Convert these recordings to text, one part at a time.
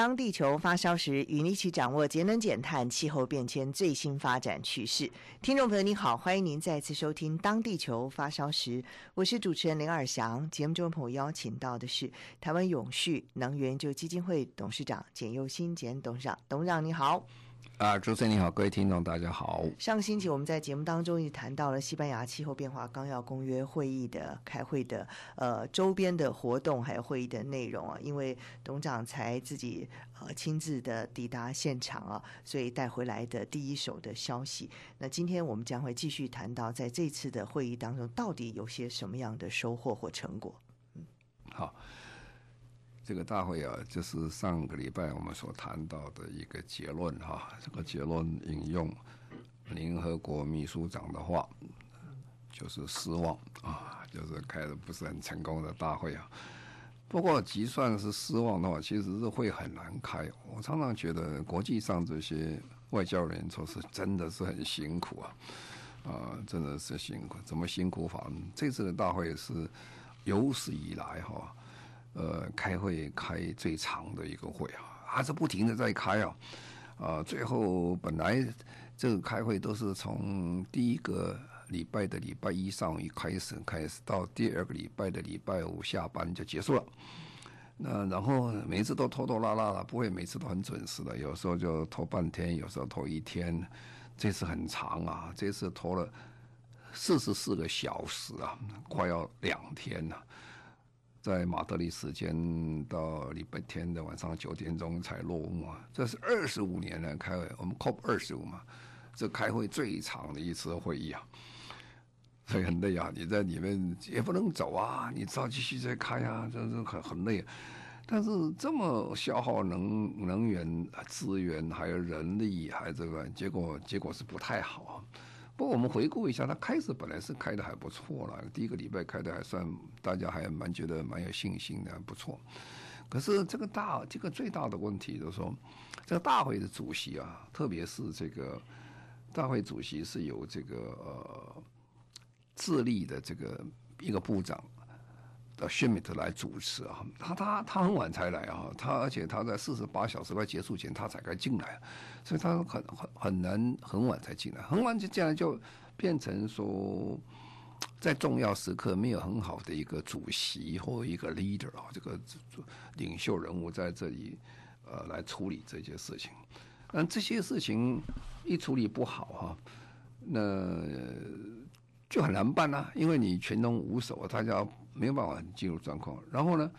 当地球发烧时，与你一起掌握节能减碳、气候变迁最新发展趋势。听众朋友您好，欢迎您再次收听《当地球发烧时》，我是主持人林尔祥。节目中朋友邀请到的是台湾永续能源就基金会董事长简佑新简董事长，董事长你好。啊，主持人你好，各位听众大家好。上个星期我们在节目当中也谈到了西班牙气候变化纲要公约会议的开会的呃周边的活动，还有会议的内容啊。因为董事长才自己呃亲自的抵达现场啊，所以带回来的第一手的消息。那今天我们将会继续谈到在这次的会议当中到底有些什么样的收获或成果。嗯，好。这个大会啊，就是上个礼拜我们所谈到的一个结论哈。这个结论引用联合国秘书长的话，就是失望啊，就是开的不是很成功的大会啊。不过，即算是失望的话，其实是会很难开。我常常觉得国际上这些外交人员说是真的是很辛苦啊，啊，真的是辛苦。怎么辛苦法？这次的大会是有史以来哈。呃，开会开最长的一个会啊，还是不停的在开啊，啊，最后本来这个开会都是从第一个礼拜的礼拜一上午一开始开始，到第二个礼拜的礼拜五下班就结束了。那然后每次都拖拖拉拉了，不会每次都很准时的，有时候就拖半天，有时候拖一天。这次很长啊，这次拖了四十四个小时啊，快要两天了。在马德里时间到礼拜天的晚上九点钟才落幕啊！这是二十五年来开会，我们 COP 二十五嘛，这开会最长的一次会议啊，所以很累啊！你在里面也不能走啊，你只好继续在开啊，这是很很累。但是这么消耗能能源资源，还有人力，还有这个结果，结果是不太好。不过我们回顾一下，他开始本来是开的还不错了，第一个礼拜开的还算，大家还蛮觉得蛮有信心的，不错。可是这个大这个最大的问题就是说，这个大会的主席啊，特别是这个大会主席是由这个呃智利的这个一个部长。呃，Schmidt 来主持啊，他他他很晚才来啊，他而且他在四十八小时快结束前他才该进来，所以他很很很难很晚才进来，很晚就进来就变成说，在重要时刻没有很好的一个主席或一个 leader 啊，这个领袖人物在这里呃来处理这些事情，嗯，这些事情一处理不好哈，那就很难办啊，因为你全龙无手，大家。没有办法进入状况，然后呢，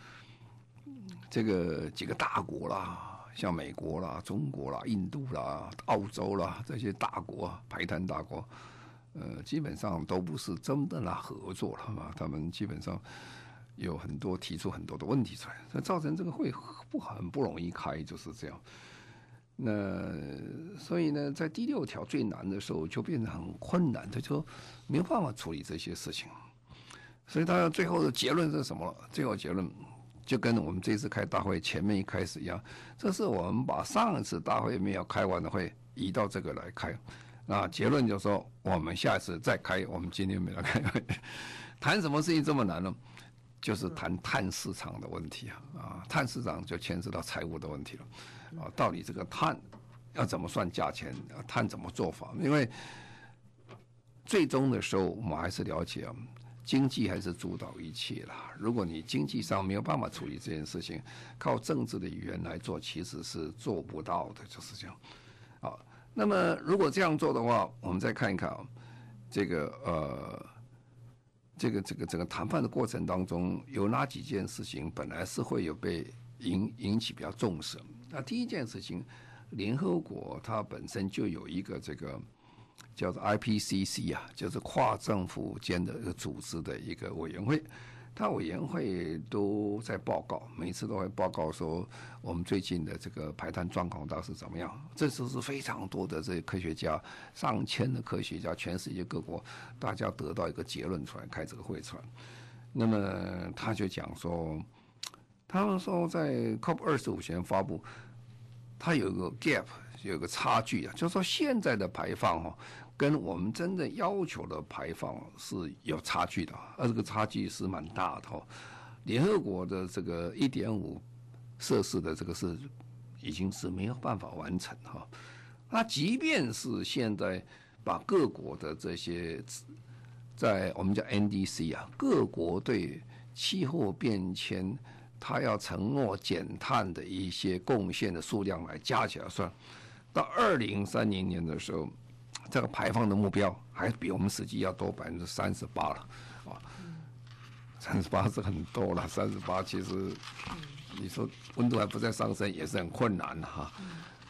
这个几个大国啦，像美国啦、中国啦、印度啦、澳洲啦这些大国，排碳大国，呃，基本上都不是真的来合作了嘛。他们基本上有很多提出很多的问题出来，所以造成这个会不很不容易开，就是这样。那所以呢，在第六条最难的时候，就变得很困难，他就没有办法处理这些事情。所以他最后的结论是什么了？最后结论就跟我们这次开大会前面一开始一样，这是我们把上一次大会没有开完的会移到这个来开。那结论就是说，我们下次再开，我们今天没来开会。谈什么事情这么难呢？就是谈碳市场的问题啊！啊，碳市场就牵涉到财务的问题了。啊，到底这个碳要怎么算价钱？啊碳怎么做法？因为最终的时候，我们还是了解啊。经济还是主导一切啦。如果你经济上没有办法处理这件事情，靠政治的语言来做，其实是做不到的，就是这样。好，那么如果这样做的话，我们再看一看啊，这个呃，这个这个整个谈判的过程当中，有哪几件事情本来是会有被引引起比较重视？那第一件事情，联合国它本身就有一个这个。叫做 IPCC 啊，就是跨政府间的一个组织的一个委员会，他委员会都在报告，每次都会报告说我们最近的这个排碳状况到底是怎么样。这次是非常多的这些科学家，上千的科学家，全世界各国，大家得到一个结论出来，开这个会出来。那么他就讲说，他们说在 COP 二十五前发布，它有个 gap，有个差距啊，就是说现在的排放哦。跟我们真正要求的排放是有差距的，而这个差距是蛮大的哦。联合国的这个一点五摄氏的这个是已经是没有办法完成哈。那即便是现在把各国的这些在我们叫 NDC 啊，各国对气候变迁他要承诺减碳的一些贡献的数量来加起来算，到二零三零年的时候。这个排放的目标还比我们实际要多百分之三十八了，啊，三十八是很多了。三十八其实，你说温度还不再上升，也是很困难的哈。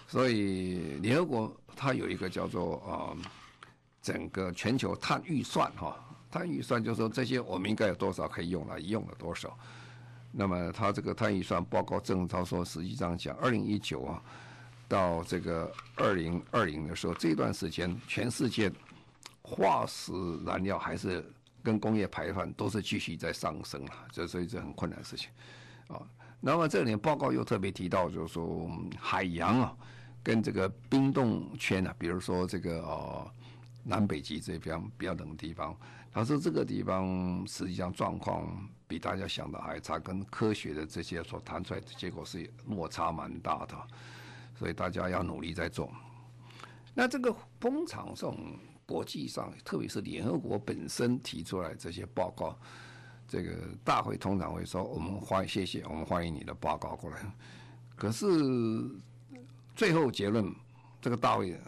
所以联合国它有一个叫做呃，整个全球碳预算哈，碳预算就是说这些我们应该有多少可以用了，用了多少。那么他这个碳预算报告正他说，实际上讲二零一九啊。到这个二零二零的时候，这段时间全世界化石燃料还是跟工业排放都是继续在上升啊，这所以这很困难的事情啊。那么这里报告又特别提到，就是说海洋啊，跟这个冰冻圈啊，比如说这个呃南北极这边比较冷的地方，他说这个地方实际上状况比大家想的还差，跟科学的这些所谈出来的结果是落差蛮大的。所以大家要努力在做。那这个通常这种国际上，特别是联合国本身提出来这些报告，这个大会通常会说：“我们欢谢谢，我们欢迎你的报告过来。”可是最后结论，这个大会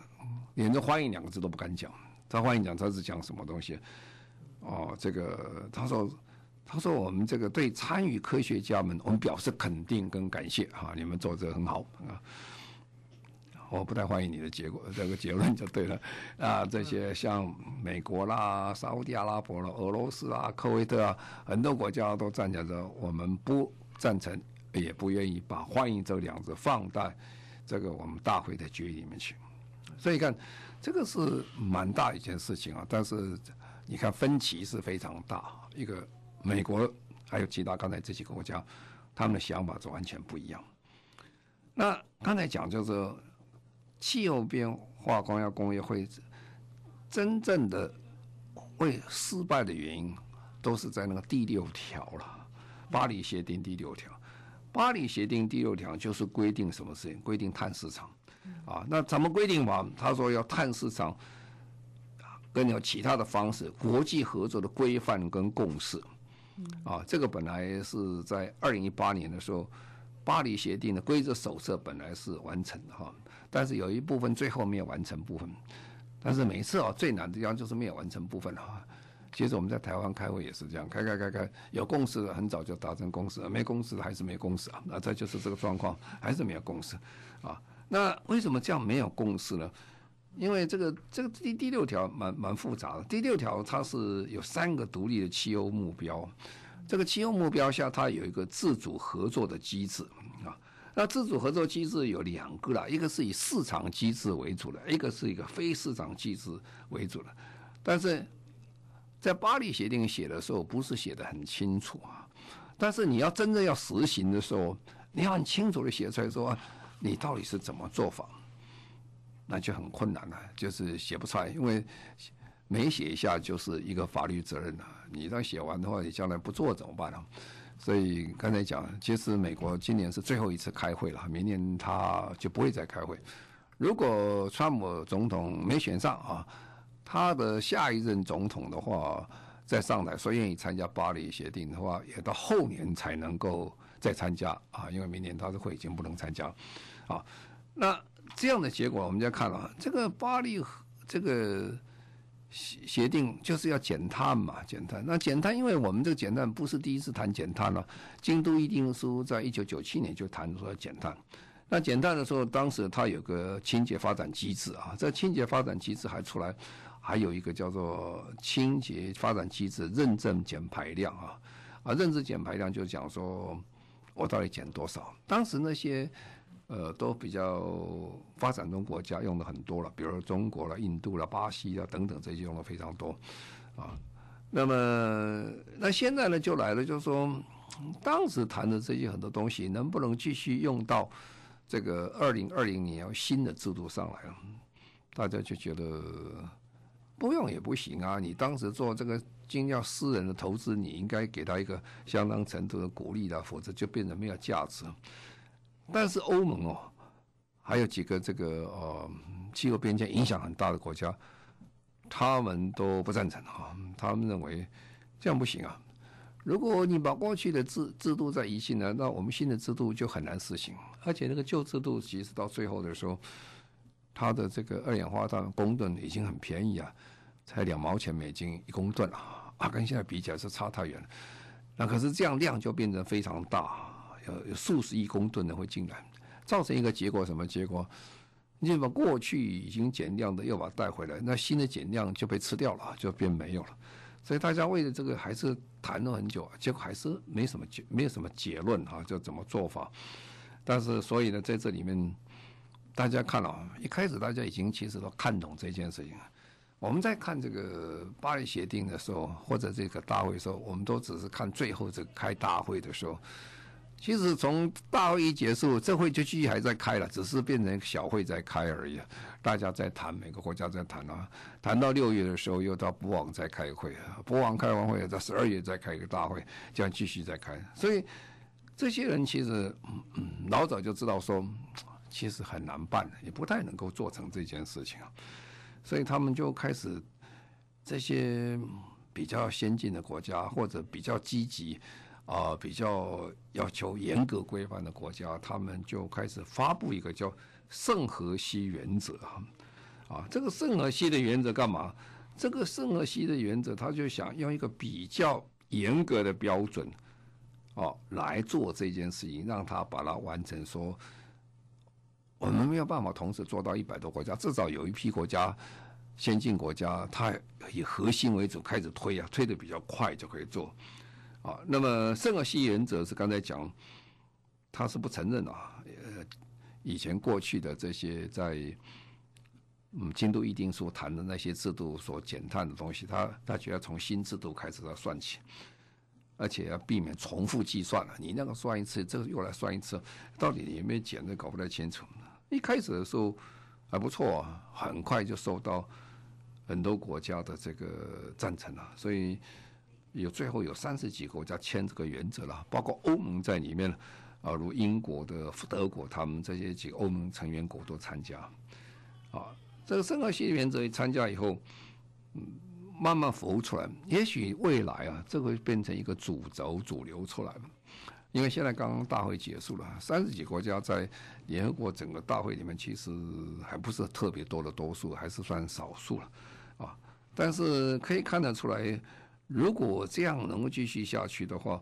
连着“欢迎”两个字都不敢讲。他欢迎讲，他是讲什么东西？哦，这个他说：“他说我们这个对参与科学家们，我们表示肯定跟感谢哈，你们做这个很好啊。”我不太欢迎你的结果，这个结论就对了啊。这些像美国啦、沙乌地阿拉伯啦、俄罗斯啊、科威特啊，很多国家都站在着，我们不赞成，也不愿意把“欢迎”这两字放在这个我们大会的决议里面去。所以看，这个是蛮大一件事情啊。但是你看分歧是非常大，一个美国还有其他刚才这几个国家，他们的想法是完全不一样。那刚才讲就是。气候变化光要工业会真正的会失败的原因，都是在那个第六条了。巴黎协定第六条，巴黎协定第六条就是规定什么事情？规定碳市场啊。那怎么规定嘛？他说要碳市场，跟有其他的方式，国际合作的规范跟共识啊。这个本来是在二零一八年的时候，巴黎协定的规则手册本来是完成的哈。但是有一部分最后没有完成部分，但是每次啊最难的地方就是没有完成部分啊。其实我们在台湾开会也是这样，开开开开，有共识的很早就达成共识，没共识的还是没共识啊。那这就是这个状况，还是没有共识啊。那为什么这样没有共识呢？因为这个这个第第六条蛮蛮复杂的。第六条它是有三个独立的气候目标，这个气候目标下它有一个自主合作的机制啊。那自主合作机制有两个啦，一个是以市场机制为主的，一个是一个非市场机制为主的。但是在巴黎协定写的时候，不是写的很清楚啊。但是你要真正要实行的时候，你要很清楚的写出来说，你到底是怎么做法，那就很困难了，就是写不出来，因为每写一下就是一个法律责任了。你这样写完的话，你将来不做怎么办呢？所以刚才讲，其实美国今年是最后一次开会了，明年他就不会再开会。如果川普总统没选上啊，他的下一任总统的话再上来说愿意参加巴黎协定的话，也到后年才能够再参加啊，因为明年他的会已经不能参加啊。那这样的结果，我们就看了这个巴黎这个。协协定就是要减碳嘛，减碳。那减碳，因为我们这个减碳不是第一次谈减碳了，京都议定书在一九九七年就谈说要减碳。那减碳的时候，当时它有个清洁发展机制啊，这清洁发展机制还出来，还有一个叫做清洁发展机制认证减排量啊，啊，认知减排量就讲说，我到底减多少？当时那些呃都比较发展中国家用的很多了，比如中国了、印度了、巴西了等等这些用的非常多啊。那么那现在呢就来了，就是说当时谈的这些很多东西能不能继续用到这个二零二零年要新的制度上来了？大家就觉得。不用也不行啊！你当时做这个经要私人的投资，你应该给他一个相当程度的鼓励的，否则就变得没有价值。但是欧盟哦，还有几个这个呃气候变迁影响很大的国家，他们都不赞成啊。他们认为这样不行啊！如果你把过去的制制度再移进来，那我们新的制度就很难实行。而且那个旧制度其实到最后的时候。它的这个二氧化碳公吨已经很便宜啊，才两毛钱美金一公吨啊，啊，跟现在比起来是差太远了。那可是这样量就变得非常大，有有数十亿公吨的会进来，造成一个结果什么结果？你把过去已经减量的又把它带回来，那新的减量就被吃掉了，就变没有了。所以大家为了这个还是谈了很久啊，结果还是没什么结，没有什么结论啊，就怎么做法？但是所以呢，在这里面。大家看了、啊，一开始大家已经其实都看懂这件事情了。我们在看这个巴黎协定的时候，或者这个大会的时候，我们都只是看最后这个开大会的时候。其实从大会一结束，这会就继续还在开了，只是变成小会在开而已。大家在谈，每个国家在谈啊，谈到六月的时候，又到博鳌再开会，博鳌开完会，到十二月再开一个大会，这样继续再开。所以这些人其实嗯老早就知道说。其实很难办，也不太能够做成这件事情啊，所以他们就开始这些比较先进的国家，或者比较积极啊、比较要求严格规范的国家，他们就开始发布一个叫圣荷西原则啊，啊，这个圣荷西的原则干嘛？这个圣荷西的原则，他就想用一个比较严格的标准哦来做这件事情，让他把它完成说。我们没有办法同时做到一百多国家，至少有一批国家，先进国家，它以核心为主开始推啊，推得比较快就可以做，啊，那么圣荷西原则是刚才讲，他是不承认啊，呃，以前过去的这些在嗯京都议定书谈的那些制度所减碳的东西，他他觉得从新制度开始要算起。而且要避免重复计算了，你那个算一次，这个又来算一次，到底有没有减的搞不太清楚。一开始的时候还不错啊，很快就受到很多国家的这个赞成了，所以有最后有三十几个国家签这个原则了，包括欧盟在里面啊，如英国的、德国他们这些几个欧盟成员国都参加啊。这个圣荷西原则一参加以后，慢慢浮出来，也许未来啊，这会变成一个主轴、主流出来了。因为现在刚刚大会结束了，三十几国家在联合国整个大会里面，其实还不是特别多的多数，还是算少数了啊。但是可以看得出来，如果这样能够继续下去的话，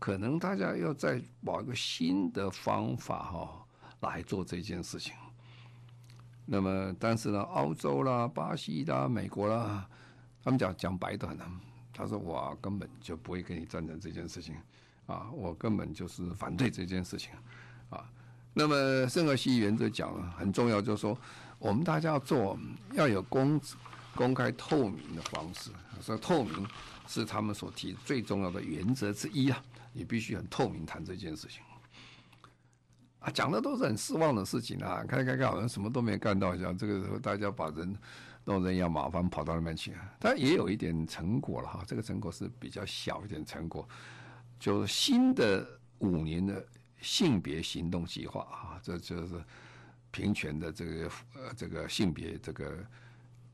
可能大家要再找一个新的方法哈来做这件事情。那么，但是呢，澳洲啦、巴西啦、美国啦。他们讲讲白的很，他说我根本就不会跟你赞成这件事情，啊，我根本就是反对这件事情，啊，那么圣和西原则讲了很重要，就是说我们大家要做要有公公开透明的方式，说透明是他们所提最重要的原则之一啊，你必须很透明谈这件事情，啊，讲的都是很失望的事情啊，看看看好像什么都没干到，像这个时候大家把人。弄人要麻烦跑到那边去，但也有一点成果了哈。这个成果是比较小一点成果，就是新的五年的性别行动计划啊，这就是平权的这个呃这个性别这个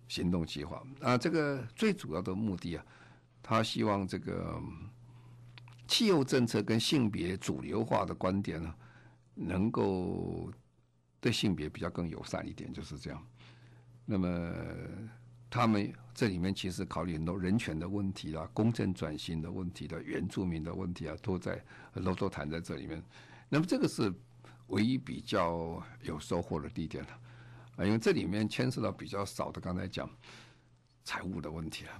行动计划啊。这个最主要的目的啊，他希望这个气候政策跟性别主流化的观点呢，能够对性别比较更友善一点，就是这样。那么，他们这里面其实考虑很多人权的问题啦、公正转型的问题的、原住民的问题啊，都在很多都谈在这里面。那么，这个是唯一比较有收获的地点了啊，因为这里面牵涉到比较少的，刚才讲财务的问题了。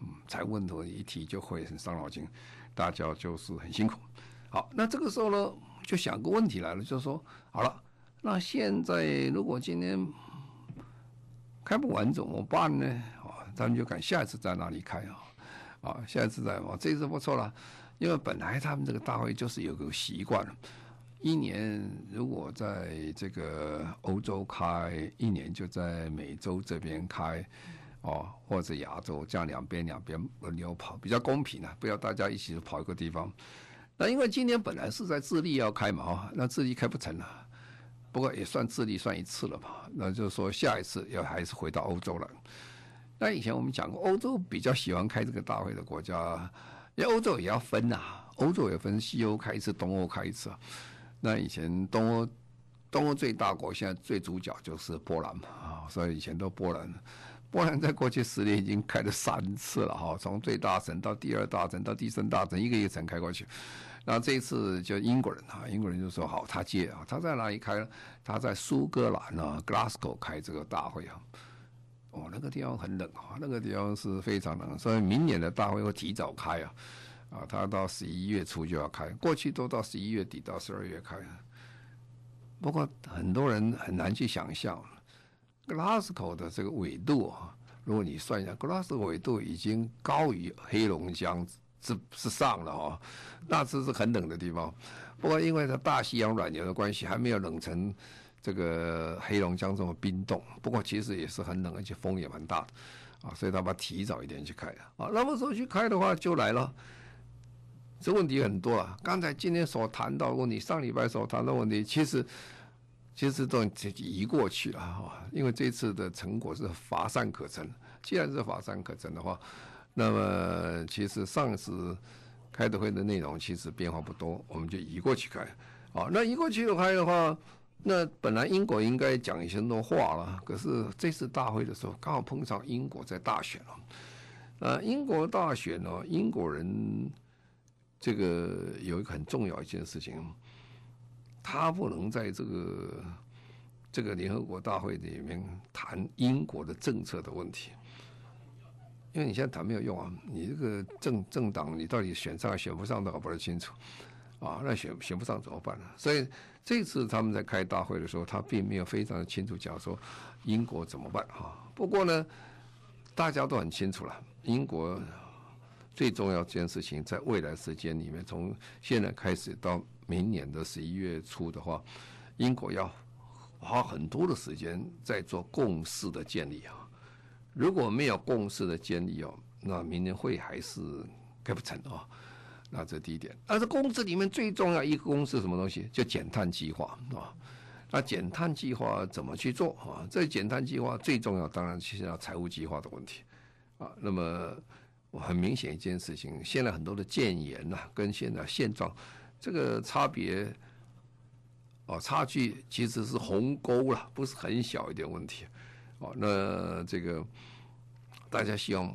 嗯，财务问题一提就会很伤脑筋。大家就是很辛苦。好，那这个时候呢，就想个问题来了，就是说，好了，那现在如果今天开不完怎么办呢？啊，他们就看下一次在哪里开啊？啊，下一次在哦，这次不错了，因为本来他们这个大会就是有个习惯，一年如果在这个欧洲开，一年就在美洲这边开。哦，或者亚洲这样两边两边轮流跑比较公平啊，不要大家一起跑一个地方。那因为今年本来是在智利要开嘛，哦，那智利开不成了，不过也算智利算一次了吧。那就是说下一次要还是回到欧洲了。那以前我们讲过，欧洲比较喜欢开这个大会的国家，因为欧洲也要分呐，欧洲也分西欧开一次，东欧开一次。那以前东欧东欧最大国现在最主角就是波兰嘛，啊，所以以前都波兰。波兰在过去十年已经开了三次了哈，从最大城到第二大城到第三大城，一个一个城开过去。那这一次就英国人啊，英国人就说好，他接啊，他在哪里开？他在苏格兰啊，Glasgow 开这个大会啊。哦，那个地方很冷啊，那个地方是非常冷，所以明年的大会会提早开啊。啊，他到十一月初就要开，过去都到十一月底到十二月开。不过很多人很难去想象。格拉斯哥的这个纬度啊，如果你算一下，格拉斯哥纬度已经高于黑龙江之之上了哦，那这是很冷的地方。不过因为它大西洋暖流的关系，还没有冷成这个黑龙江这么冰冻。不过其实也是很冷，而且风也蛮大的啊，所以他把提早一点去开啊。那么说去开的话，就来了，这问题很多啊。刚才今天所谈到问题，上礼拜所谈的问题，其实。其实都移过去了哈，因为这次的成果是乏善可陈。既然是乏善可陈的话，那么其实上次开的会的内容其实变化不多，我们就移过去开。好，那移过去开的话，那本来英国应该讲一些多话了，可是这次大会的时候刚好碰上英国在大选了。呃，英国大选呢，英国人这个有一个很重要一件事情。他不能在这个这个联合国大会里面谈英国的政策的问题，因为你现在谈没有用啊！你这个政政党你到底选上选不上都搞不太清楚啊！那选选不上怎么办呢？所以这次他们在开大会的时候，他并没有非常的清楚讲说英国怎么办啊。不过呢，大家都很清楚了，英国最重要这件事情，在未来时间里面，从现在开始到。明年的十一月初的话，英国要花很多的时间在做共识的建立啊。如果没有共识的建立哦，那明年会还是开不成啊。那这第一点。但是共识里面最重要一个公司什么东西？就减碳计划啊。那减碳计划怎么去做啊？这减碳计划最重要，当然其实要财务计划的问题啊。那么很明显一件事情，现在很多的建言呐，跟现在现状。这个差别，哦，差距其实是鸿沟了，不是很小一点问题，哦，那这个大家希望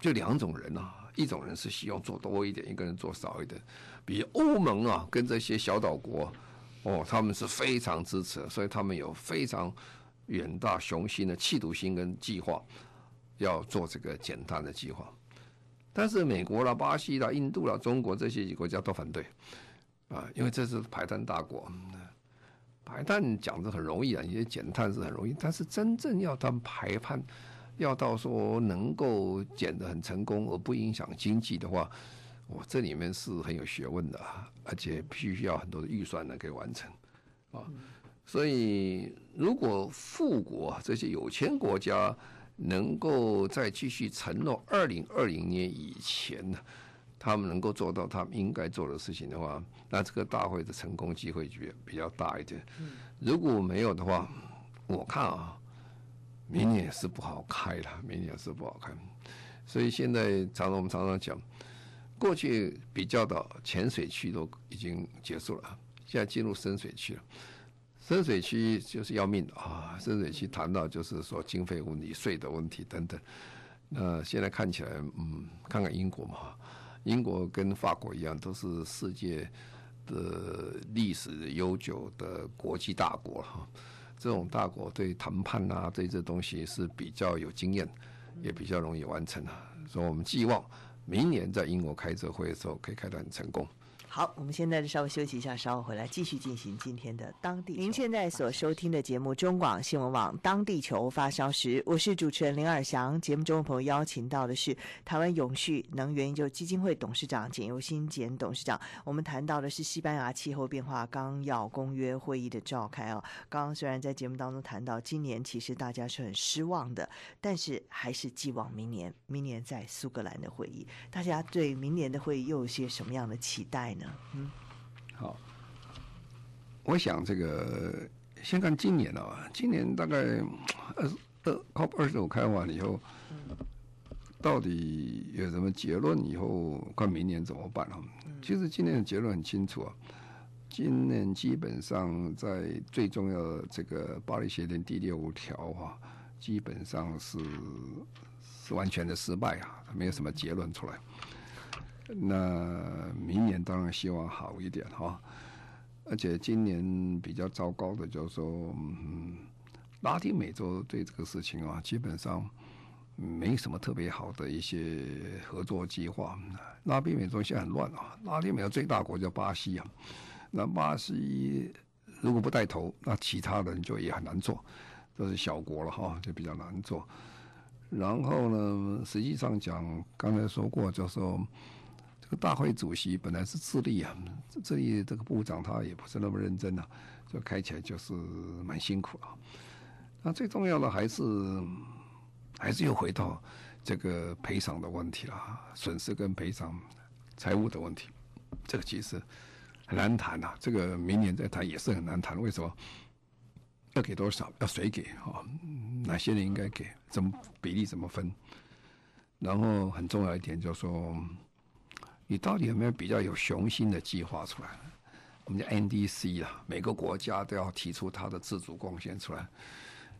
就两种人啊，一种人是希望做多一点，一个人做少一点，比欧盟啊跟这些小岛国，哦，他们是非常支持，所以他们有非常远大雄心的企图心跟计划，要做这个减碳的计划。但是美国啦、巴西啦、印度啦、中国这些国家都反对，啊，因为这是排碳大国，排碳讲的很容易啊，因为减碳是很容易，但是真正要他们排碳，要到说能够减得很成功而不影响经济的话，我这里面是很有学问的，而且必须要很多的预算呢可以完成，啊，所以如果富国这些有钱国家，能够再继续承诺，二零二零年以前呢，他们能够做到他们应该做的事情的话，那这个大会的成功机会就比较大一点。如果没有的话，我看啊，明年是不好开了，明年是不好开。所以现在常常我们常常讲，过去比较的浅水区都已经结束了，现在进入深水区了。深水区就是要命啊！深水区谈到就是说经费问题、税的问题等等。那现在看起来，嗯，看看英国嘛，英国跟法国一样，都是世界的历史悠久的国际大国哈。这种大国对谈判啊，对这东西是比较有经验，也比较容易完成啊。所以我们寄望明年在英国开这会的时候可以开得很成功。好，我们现在稍微休息一下，稍后回来继续进行今天的当地。您现在所收听的节目中广新闻网《当地球发烧时》，我是主持人林尔翔。节目中的朋友邀请到的是台湾永续能源研究基金会董事长简尤新简董事长。我们谈到的是西班牙气候变化纲要公约会议的召开啊。刚刚虽然在节目当中谈到今年其实大家是很失望的，但是还是寄望明年，明年在苏格兰的会议，大家对明年的会议又有些什么样的期待呢？嗯，好，我想这个先看今年啊，今年大概二二 COP 二十五开完以后，到底有什么结论？以后看明年怎么办啊？其实今年的结论很清楚啊，今年基本上在最重要的这个巴黎协定第六条啊，基本上是是完全的失败啊，没有什么结论出来。那明年当然希望好一点哈，而且今年比较糟糕的就是说，拉丁美洲对这个事情啊，基本上没什么特别好的一些合作计划。拉丁美洲现在很乱啊，拉丁美洲最大国叫巴西啊，那巴西如果不带头，那其他人就也很难做，都是小国了哈，就比较难做。然后呢，实际上讲，刚才说过就是说。这个大会主席本来是智利啊，智利这个部长他也不是那么认真啊，就开起来就是蛮辛苦啊。那最重要的还是还是又回到这个赔偿的问题了，损失跟赔偿财务的问题，这个其实很难谈呐。这个明年再谈也是很难谈，为什么？要给多少？要谁给啊？哪些人应该给？怎么比例怎么分？然后很重要一点就是说。你到底有没有比较有雄心的计划出来？我们叫 NDC 啊，每个国家都要提出它的自主贡献出来。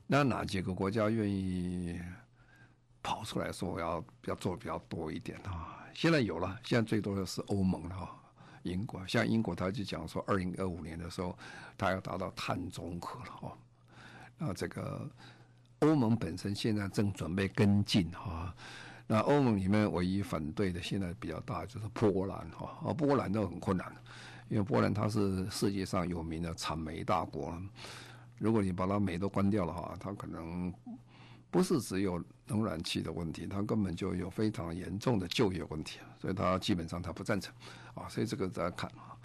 那哪几个国家愿意跑出来说我要要做比较多一点啊？现在有了，现在最多的是欧盟了哈，英国。像英国，他就讲说，二零二五年的时候，他要达到碳中和了哦。那这个欧盟本身现在正准备跟进哈。那欧盟里面唯一反对的现在比较大就是波兰哈，啊波兰都很困难，因为波兰它是世界上有名的产煤大国，如果你把它煤都关掉了哈，它可能不是只有能源气的问题，它根本就有非常严重的就业问题，所以它基本上它不赞成，啊，所以这个大家看啊。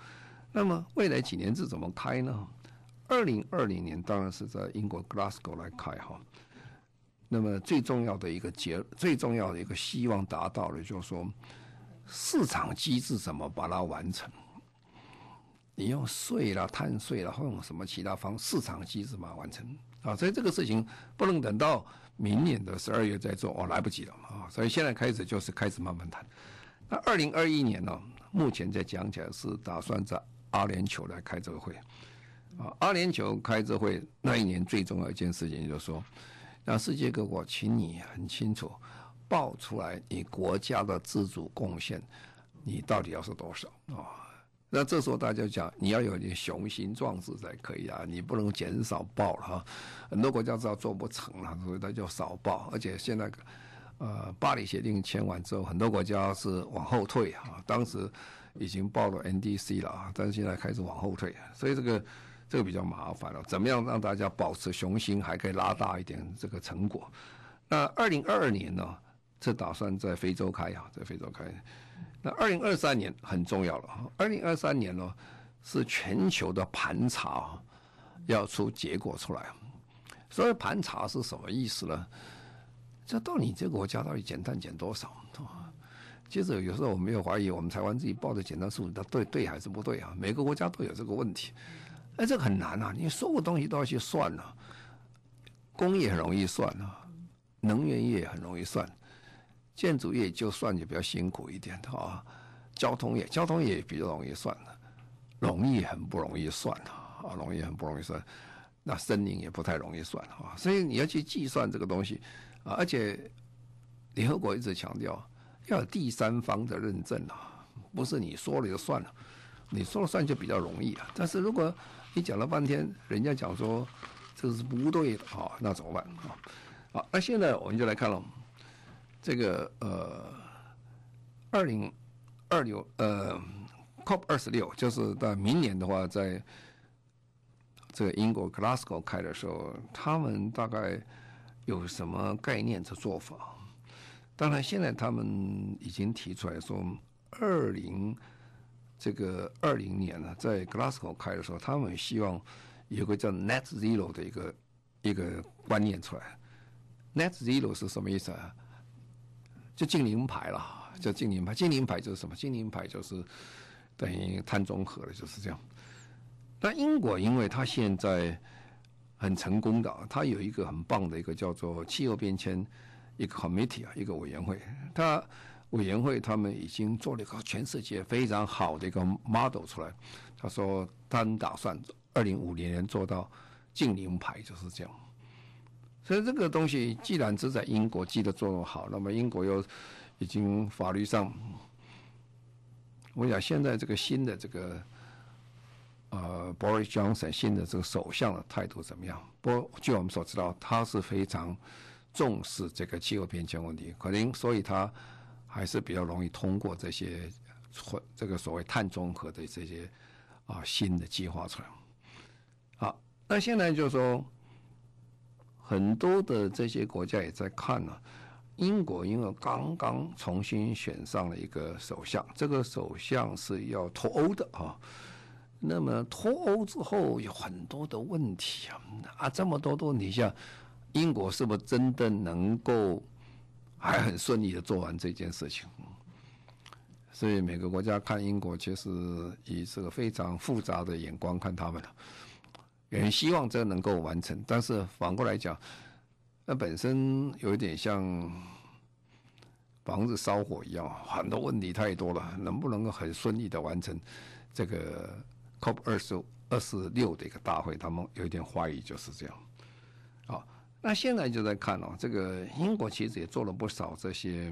那么未来几年是怎么开呢？二零二零年当然是在英国 Glasgow 来开哈。那么最重要的一个结，最重要的一个希望达到的，就是说市场机制怎么把它完成？你用税啦、碳税啦，或用什么其他方市场机制把它完成啊？所以这个事情不能等到明年的十二月再做，哦，来不及了啊！所以现在开始就是开始慢慢谈。那二零二一年呢，目前在讲起来是打算在阿联酋来开这个会啊。阿联酋开这会那一年最重要一件事情就是说。让世界各国，请你很清楚报出来，你国家的自主贡献，你到底要是多少啊？那这时候大家讲，你要有点雄心壮志才可以啊，你不能减少报了哈。很多国家知道做不成了，所以他就少报。而且现在，呃，巴黎协定签完之后，很多国家是往后退啊。当时已经报了 NDC 了啊，但是现在开始往后退，所以这个。这个比较麻烦了，怎么样让大家保持雄心，还可以拉大一点这个成果？那二零二二年呢？是打算在非洲开啊，在非洲开。那二零二三年很重要了，二零二三年呢是全球的盘查要出结果出来。所以盘查是什么意思呢？这到底这个国家到底减碳减多少？其实有时候我没有怀疑，我们台湾自己报的减碳数字，它对对还是不对啊？每个国家都有这个问题。哎，这个很难啊！你所有东西都要去算啊，工业很容易算啊，能源业很容易算，建筑业就算就比较辛苦一点的啊。交通业，交通业也比较容易算的，容易很不容易算啊，容易很不容易算。那森林也不太容易算啊，所以你要去计算这个东西啊，而且联合国一直强调要有第三方的认证啊，不是你说了就算了，你说了算就比较容易啊，但是如果你讲了半天，人家讲说这是不对的啊，那怎么办啊？好，那现在我们就来看了这个呃，二零二六呃，COP 二十六就是到明年的话，在这个英国 Glasgow 开的时候，他们大概有什么概念的做法？当然，现在他们已经提出来说，二零这个二零年呢，在 Glasgow 开的时候，他们希望有个叫 Net Zero 的一个一个观念出来。Net Zero 是什么意思啊？就净零排了，叫净零排。净零排就是什么？净零排就是等于碳中和了，就是这样。那英国因为它现在很成功的，它有一个很棒的一个叫做气候变迁一个 committee 啊，一个委员会。它委员会他们已经做了一个全世界非常好的一个 model 出来。他说他打算二零五零年做到净零排，就是这样。所以这个东西既然只在英国记得做得好，那么英国又已经法律上，我想现在这个新的这个。呃，Boris Johnson 新的这个首相的态度怎么样？不，据我们所知道，他是非常重视这个气候变迁问题，可能所以他还是比较容易通过这些这个所谓碳中和的这些啊新的计划出来。好，那现在就是说，很多的这些国家也在看呢、英国因为刚刚重新选上了一个首相，这个首相是要脱欧的啊。那么脱欧之后有很多的问题啊，啊，这么多的问题下，英国是不是真的能够还很顺利的做完这件事情？所以每个国家看英国，其实以这个非常复杂的眼光看他们了，也希望这能够完成。但是反过来讲，那本身有一点像房子烧火一样，很多问题太多了，能不能够很顺利的完成这个？COP 二十二十六的一个大会，他们有一点怀疑，就是这样。好，那现在就在看哦，这个英国其实也做了不少这些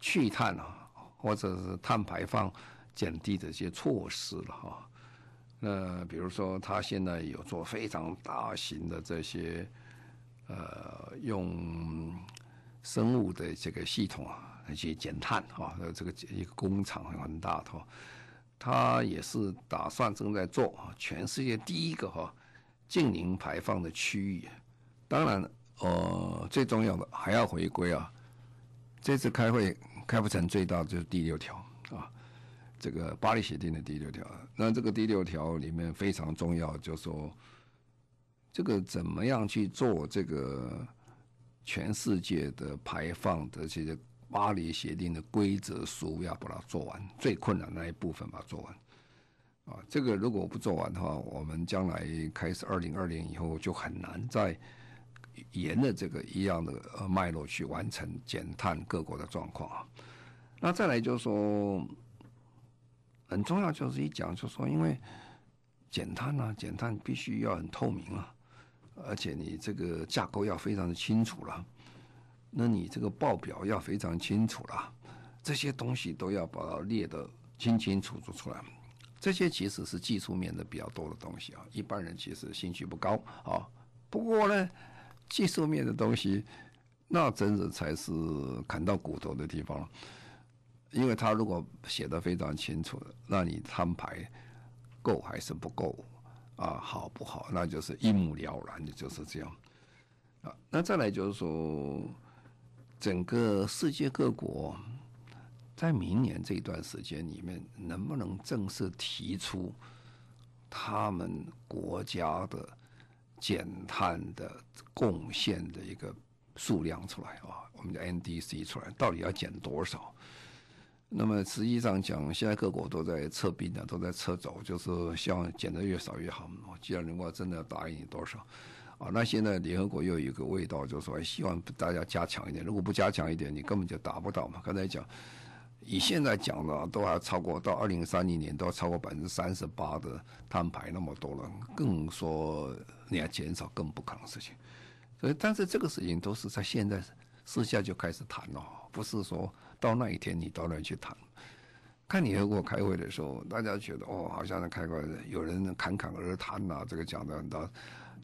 去碳啊，或者是碳排放减低的一些措施了哈。那比如说，他现在有做非常大型的这些呃，用生物的这个系统啊，去减碳啊，这个一个工厂很大的。他也是打算正在做，全世界第一个哈净零排放的区域。当然，呃，最重要的还要回归啊。这次开会开不成，最大就是第六条啊，这个巴黎协定的第六条。那这个第六条里面非常重要，就说这个怎么样去做这个全世界的排放的这些。巴黎协定的规则书要把它做完，最困难那一部分把它做完。啊，这个如果不做完的话，我们将来开始二零二零以后就很难再沿着这个一样的脉络去完成减碳各国的状况啊。那再来就是说，很重要就是一讲就是说，因为减碳啊，减碳必须要很透明啊，而且你这个架构要非常的清楚了。那你这个报表要非常清楚了，这些东西都要把它列得清清楚楚出来。这些其实是技术面的比较多的东西啊，一般人其实兴趣不高啊。不过呢，技术面的东西，那真的才是砍到骨头的地方。因为他如果写得非常清楚，那你摊牌够还是不够啊？好不好？那就是一目了然的，就是这样啊。那再来就是说。整个世界各国在明年这一段时间里面，能不能正式提出他们国家的减碳的贡献的一个数量出来啊？我们叫 NDC 出来，到底要减多少？那么实际上讲，现在各国都在撤兵的，都在撤走，就是希望减得越少越好。既然如果真的答应你多少？啊，那现在联合国又有一个味道，就是说希望大家加强一点。如果不加强一点，你根本就达不到嘛。刚才讲，以现在讲的，都还超过到二零三零年都要超过百分之三十八的碳排那么多了，更说你要减少更不可能的事情。所以，但是这个事情都是在现在私下就开始谈了，不是说到那一天你到那去谈。看联合国开会的时候，大家觉得哦，好像在开会，有人侃侃而谈呐，这个讲的很多。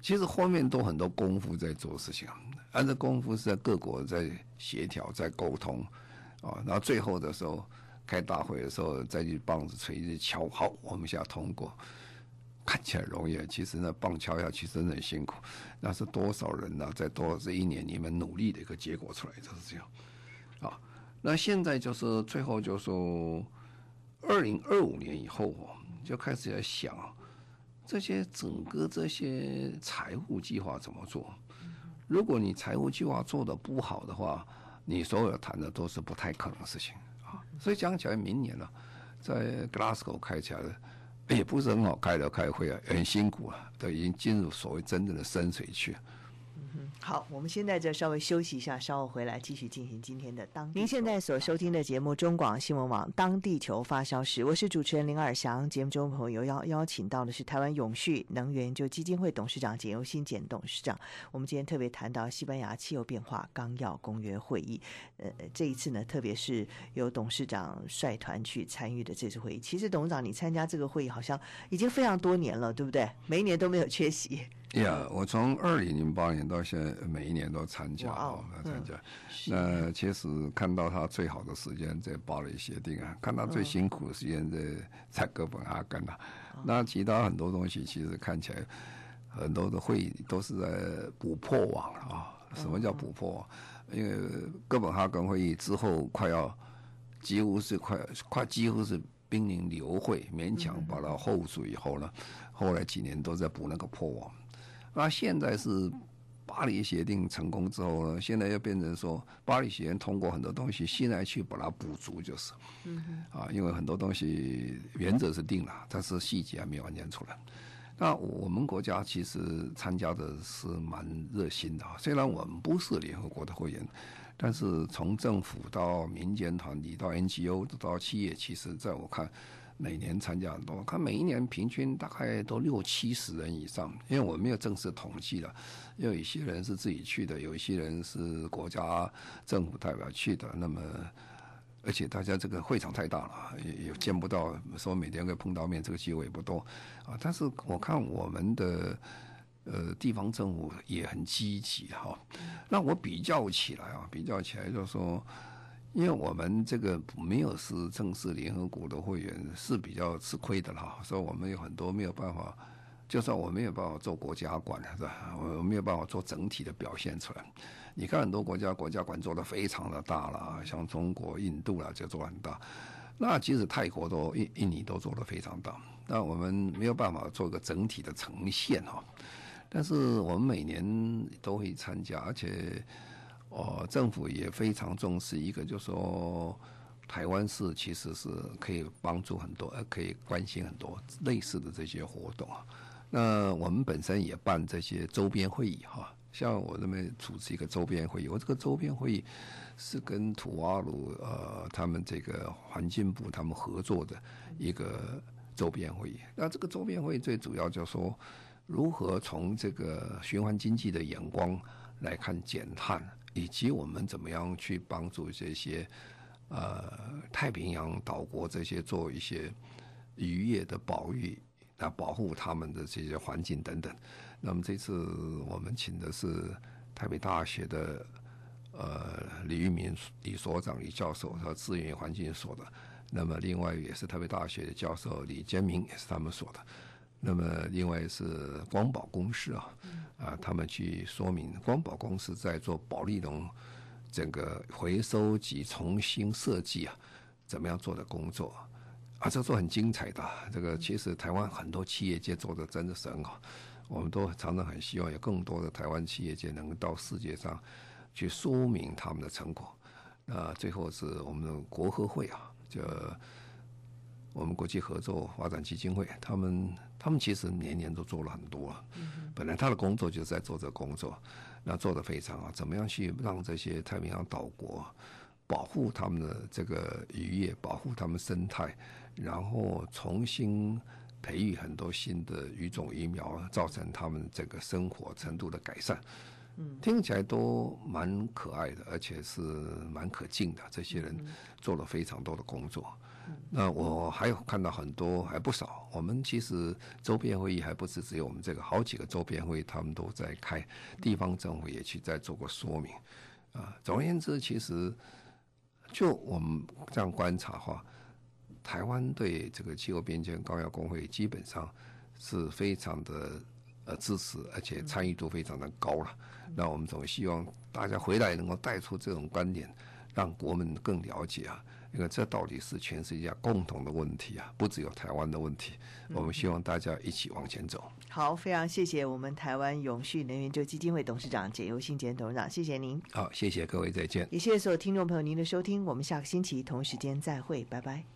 其实后面都很多功夫在做事情，按照功夫是在各国在协调、在沟通，啊，然后最后的时候开大会的时候再去棒子锤子敲，好，我们现在通过。看起来容易，其实呢棒敲下去真的很辛苦。那是多少人呢、在多少这一年你们努力的一个结果出来，就是这样。啊，那现在就是最后就是说，二零二五年以后就开始在想，这些整个这些财务计划怎么做？如果你财务计划做得不好的话，你所有谈的都是不太可能的事情啊。所以讲起来，明年呢、在 Glasgow 开起来。也不是很好开的开会啊，很辛苦啊，都已经进入所谓真正的深水区。好，我们现在就稍微休息一下，稍后回来继续进行今天的当。您现在所收听的节目中广新闻网《当地球发烧时》，我是主持人林尔翔。节目中朋友邀邀请到的是台湾永续能源就基金会董事长简尤新简董事长。我们今天特别谈到西班牙气候变化纲要公约会议。呃，这一次呢，特别是由董事长率团去参与的这次会议。其实董事长，你参加这个会议好像已经非常多年了，对不对？每一年都没有缺席。呀，yeah, 我从二零零八年到现在，每一年都参加啊，参加。那其实看到他最好的时间在巴黎协定啊，看他最辛苦的时间在在哥本哈根啊。那其他很多东西其实看起来，很多的会议都是在补破网啊。什么叫补破网？因为哥本哈根会议之后快要几乎是快快几乎是濒临流会，勉强把它 hold 住以后呢，后来几年都在补那个破网。那现在是巴黎协定成功之后呢，现在又变成说巴黎协定通过很多东西，现在去把它补足就是，嗯啊，因为很多东西原则是定了，但是细节还没有完全出来。那我们国家其实参加的是蛮热心的，虽然我们不是联合国的会员，但是从政府到民间团体到 NGO 到企业，其实在我看。每年参加很多，看每一年平均大概都六七十人以上，因为我没有正式统计了，因为有一些人是自己去的，有一些人是国家政府代表去的。那么，而且大家这个会场太大了，也也见不到，说每天会碰到面，这个机会也不多啊。但是我看我们的呃地方政府也很积极哈。那我比较起来啊，比较起来就是说。因为我们这个没有是正式联合国的会员，是比较吃亏的啦。所以我们有很多没有办法，就算我没有办法做国家馆，是吧？我没有办法做整体的表现出来。你看很多国家国家馆做的非常的大了，像中国、印度啦就做很大。那其实泰国都印印尼都做的非常大。那我们没有办法做一个整体的呈现哈。但是我们每年都会参加，而且。哦，政府也非常重视一个，就说台湾是其实是可以帮助很多，呃，可以关心很多类似的这些活动啊。那我们本身也办这些周边会议哈，像我这边主持一个周边会议，我这个周边会议是跟土瓦鲁呃他们这个环境部他们合作的一个周边会议。那这个周边会议最主要就是说如何从这个循环经济的眼光来看减碳。以及我们怎么样去帮助这些呃太平洋岛国这些做一些渔业的保育啊，保护他们的这些环境等等。那么这次我们请的是台北大学的呃李玉明李所长李教授，他资源环境所的。那么另外也是台北大学的教授李坚明，也是他们所的。那么，另外是光宝公司啊，啊，他们去说明光宝公司在做保丽龙整个回收及重新设计啊，怎么样做的工作啊，这做很精彩的。这个其实台湾很多企业界做的真的是很好，我们都常常很希望有更多的台湾企业界能够到世界上去说明他们的成果。那最后是我们的国合会啊，就我们国际合作发展基金会，他们。他们其实年年都做了很多，本来他的工作就是在做这个工作，那做的非常好。怎么样去让这些太平洋岛国保护他们的这个渔业，保护他们生态，然后重新培育很多新的鱼种鱼苗，造成他们这个生活程度的改善。听起来都蛮可爱的，而且是蛮可敬的。这些人做了非常多的工作。那我还有看到很多，还不少。我们其实周边会议还不是只有我们这个，好几个周边会议他们都在开，地方政府也去在做过说明。啊，总而言之，其实就我们这样观察的话，台湾对这个气候变迁纲要工会基本上是非常的呃支持，而且参与度非常的高了。那我们总希望大家回来能够带出这种观点，让国民更了解啊。因为这到底是全世界共同的问题啊，不只有台湾的问题。我们希望大家一起往前走。嗯、好，非常谢谢我们台湾永续能源就基金会董事长简尤新简董事长，谢谢您。好，谢谢各位，再见。也谢谢所有听众朋友您的收听，我们下个星期同时间再会，拜拜。